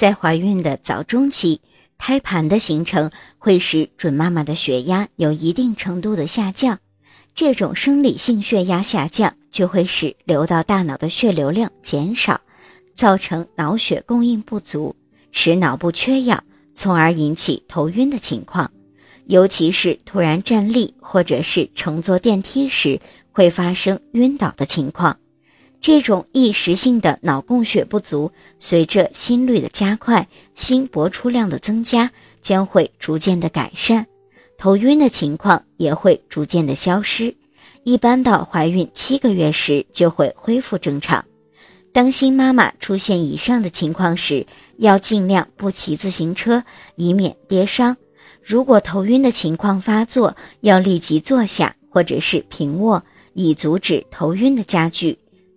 在怀孕的早中期，胎盘的形成会使准妈妈的血压有一定程度的下降。这种生理性血压下降，就会使流到大脑的血流量减少，造成脑血供应不足，使脑部缺氧，从而引起头晕的情况。尤其是突然站立或者是乘坐电梯时，会发生晕倒的情况。这种一时性的脑供血不足，随着心率的加快、心搏出量的增加，将会逐渐的改善。头晕的情况也会逐渐的消失，一般到怀孕七个月时就会恢复正常。当新妈妈出现以上的情况时，要尽量不骑自行车，以免跌伤。如果头晕的情况发作，要立即坐下或者是平卧，以阻止头晕的加剧，